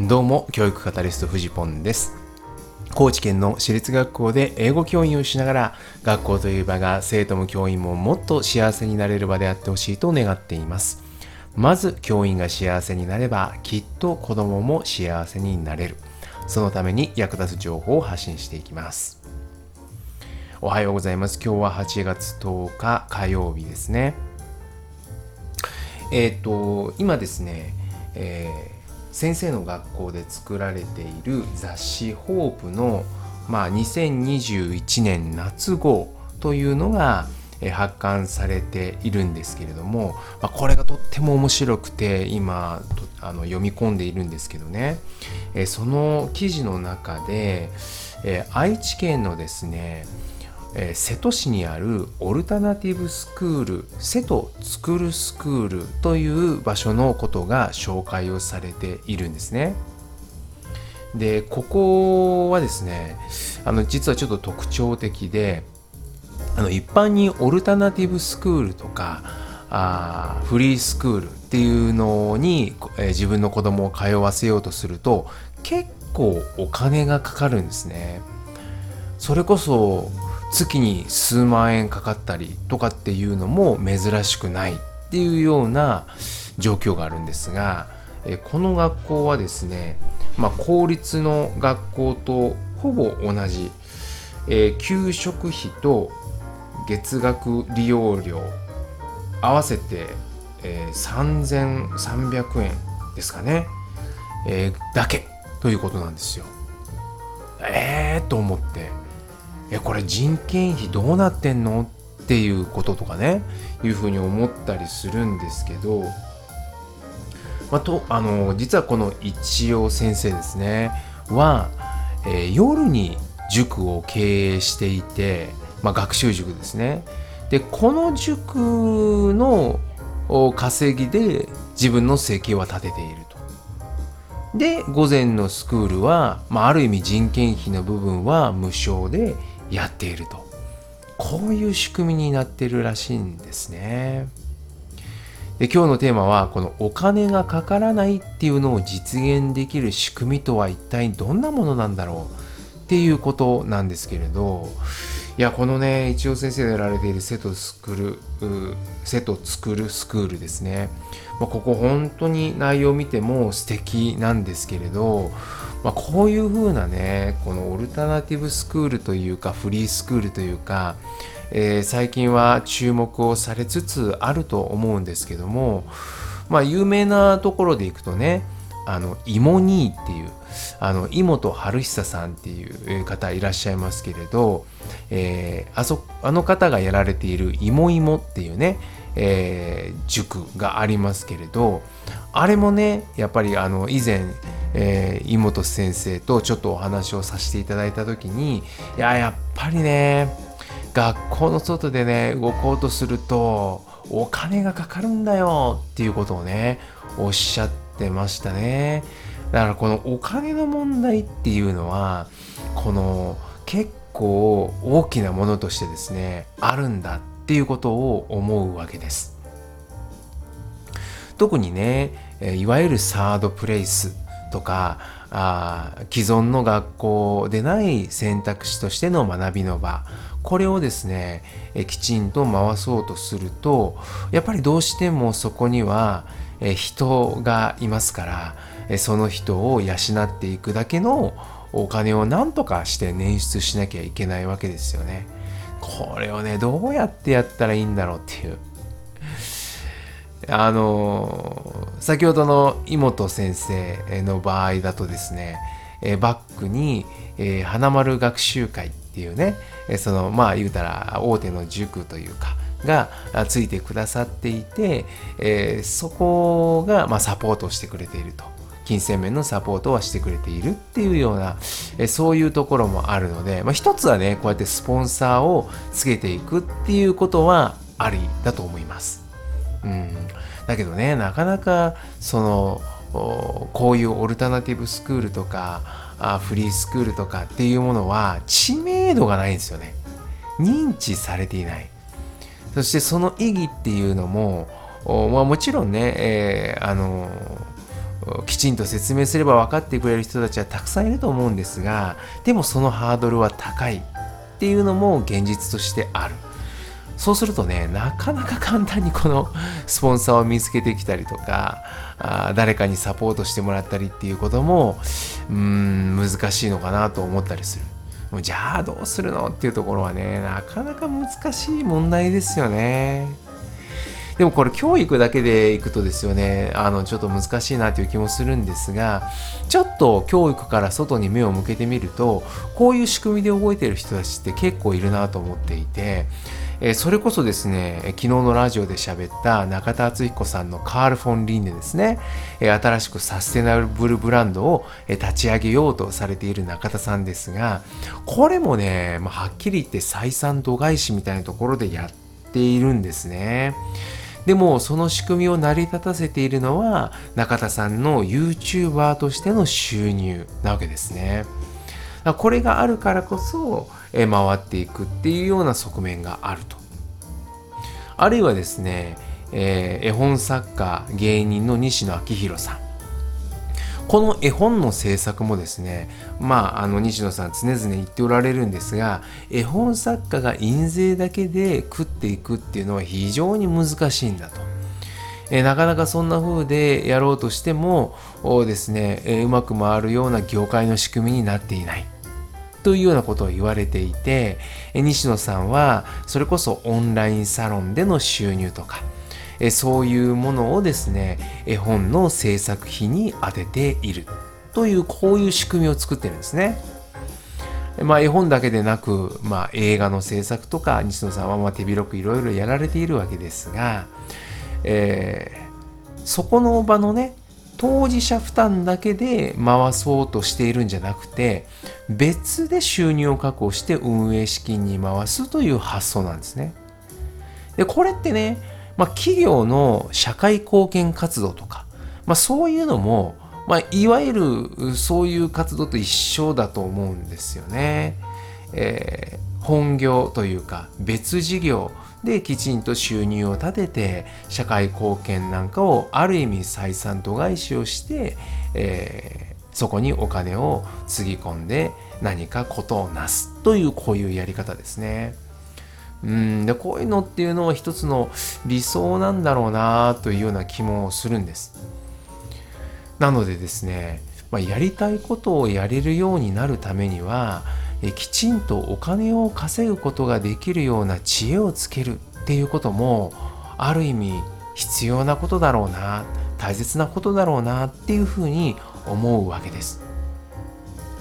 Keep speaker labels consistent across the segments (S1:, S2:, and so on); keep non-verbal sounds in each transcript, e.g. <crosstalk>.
S1: どうも教育カタリストフジポンです。高知県の私立学校で英語教員をしながら学校という場が生徒も教員ももっと幸せになれる場であってほしいと願っています。まず教員が幸せになればきっと子供も幸せになれる。そのために役立つ情報を発信していきます。おはようございます。今日は8月10日火曜日ですね。えっ、ー、と今ですね、えー先生の学校で作られている雑誌「ホープの」まあ、2021年夏号というのが発刊されているんですけれども、まあ、これがとっても面白くて今あの読み込んでいるんですけどね。その記事の中で愛知県のですねえー、瀬戸市にあるオルタナティブスクール瀬戸スクールスクールという場所のことが紹介をされているんですね。でここはですねあの実はちょっと特徴的であの一般にオルタナティブスクールとかあフリースクールっていうのに、えー、自分の子供を通わせようとすると結構お金がかかるんですね。それこそ月に数万円かかったりとかっていうのも珍しくないっていうような状況があるんですがこの学校はですね、まあ、公立の学校とほぼ同じ、給食費と月額利用料合わせて、えー、3300円ですかね、だけということなんですよ。えーと思ってえこれ人件費どうなってんの？っていうこととかねいうふうに思ったりするんですけど、まあ、とあの実はこの一応先生ですねは、えー、夜に塾を経営していて、まあ、学習塾ですね。でこの塾の稼ぎで自分の生計は立てていると。で午前のスクールは、まあ、ある意味人件費の部分は無償でやっていると。こういう仕組みになってるらしいんですね。で今日のテーマはこのお金がかからないっていうのを実現できる仕組みとは一体どんなものなんだろうっていうことなんですけれどいやこのね一応先生がやられている瀬戸スクール瀬戸作るスクールですね、まあ、ここ本当に内容を見ても素敵なんですけれどまあ、こういう風なねこのオルタナティブスクールというかフリースクールというか、えー、最近は注目をされつつあると思うんですけどもまあ有名なところでいくとねあのイモニーっていうあの妹春久さんっていう方いらっしゃいますけれど、えー、あそあの方がやられているいもいもっていうね、えー、塾がありますけれどあれもねやっぱりあの以前えー、妹先生とちょっとお話をさせていただいた時にいややっぱりね学校の外でね動こうとするとお金がかかるんだよっていうことをねおっしゃってましたね。だからこのお金の問題っていうのはこの結構大きなものとしてですねあるんだっていうことを思うわけです。特にねいわゆるサードプレイスとかあ既存の学校でない選択肢としての学びの場これをですねえきちんと回そうとするとやっぱりどうしてもそこにはえ人がいますからえその人を養っていくだけのお金を何とかして捻出しなきゃいけないわけですよね。これをねどうやってやったらいいんだろうっていうあの先ほどの妹先生の場合だとですね、えバックに、え、花丸学習会っていうね、えそのまあ言うたら大手の塾というかがついてくださっていて、えー、そこが、まあ、サポートしてくれていると。金銭面のサポートはしてくれているっていうような、えそういうところもあるので、まあ、一つはねこうやってスポンサーをつけていくっていうことはありだと思います。うん、だけどねなかなかそのこういうオルタナティブスクールとかあフリースクールとかっていうものは知名度がないんですよね。認知されていない。そしてその意義っていうのもまあ、もちろんね、えー、あのきちんと説明すれば分かってくれる人たちはたくさんいると思うんですがでもそのハードルは高いっていうのも現実としてある。そうするとねなかなか簡単にこの <laughs> スポンサーを見つけてきたりとかあ誰かにサポートしてもらったりっていうこともうん難しいのかなと思ったりする。もうじゃあどうするのっていうところはねなかなか難しい問題ですよね。でもこれ教育だけでいくとですよねあのちょっと難しいなという気もするんですがちょっと教育から外に目を向けてみるとこういう仕組みで覚えてる人たちって結構いるなと思っていてえそれこそですね、昨日のラジオで喋った中田敦彦さんのカール・フォン・リンネですね、え新しくサステナブルブランドを立ち上げようとされている中田さんですが、これもね、まあ、はっきり言って採算度外視みたいなところでやっているんですね。でもその仕組みを成り立たせているのは中田さんの YouTuber としての収入なわけですね。これがあるからこそ回っていくっていうような側面があると。あるいはですね、えー、絵本作家芸人の西野昭弘さんこの絵本の制作もですねまああの西野さん常々言っておられるんですが絵本作家が印税だけで食っていくっていうのは非常に難しいんだと。えなかなかそんな風でやろうとしてもですね、えうまく回るような業界の仕組みになっていない。というようなことを言われていて西野さんはそれこそオンラインサロンでの収入とかそういうものをですね絵本の制作費に充てているというこういう仕組みを作ってるんですね。まあ、絵本だけでなく、まあ、映画の制作とか西野さんはま手広くいろいろやられているわけですが、えー、そこの場のね当事者負担だけで回そうとしているんじゃなくて別で収入を確保して運営資金に回すという発想なんですね。でこれってね、まあ、企業の社会貢献活動とか、まあ、そういうのも、まあ、いわゆるそういう活動と一緒だと思うんですよね。えー、本業というか別事業できちんと収入を立てて社会貢献なんかをある意味採算度外視をして、えー、そこにお金をつぎ込んで何かことをなすというこういうやり方ですね。うんでこういうのっていうのは一つの理想なんだろうなというような気もするんです。なのでですね、まあ、やりたいことをやれるようになるためにはえきちんとお金を稼ぐことができるような知恵をつけるっていうこともある意味必要なことだろうな大切なことだろうなっていうふうに思うわけです。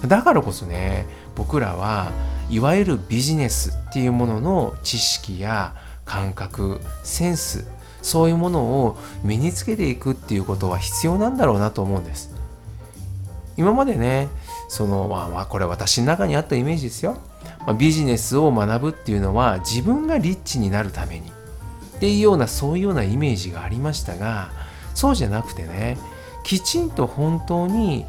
S1: だからこそね僕らはいわゆるビジネスっていうものの知識や感覚センスそういうものを身につけていくっていうことは必要なんだろうなと思うんです。今までねそのまあまこれ私の中にあったイメージですよ、まあ、ビジネスを学ぶっていうのは自分がリッチになるために。っていうようなそういうようなイメージがありましたがそうじゃなくてねきちんと本当に、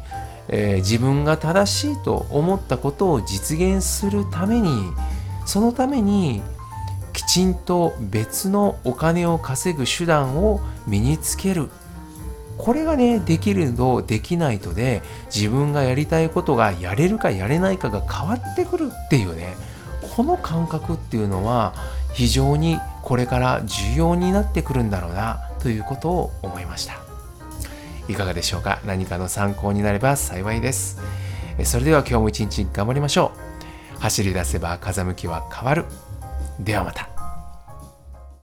S1: えー、自分が正しいと思ったことを実現するためにそのためにきちんと別のお金を稼ぐ手段を身につける。これがねできるとできないとで自分がやりたいことがやれるかやれないかが変わってくるっていうねこの感覚っていうのは非常にこれから重要になってくるんだろうなということを思いました。いかがでしょうか？何かの参考になれば幸いです。それでは今日も一日頑張りましょう。走り出せば風向きは変わる。ではまた。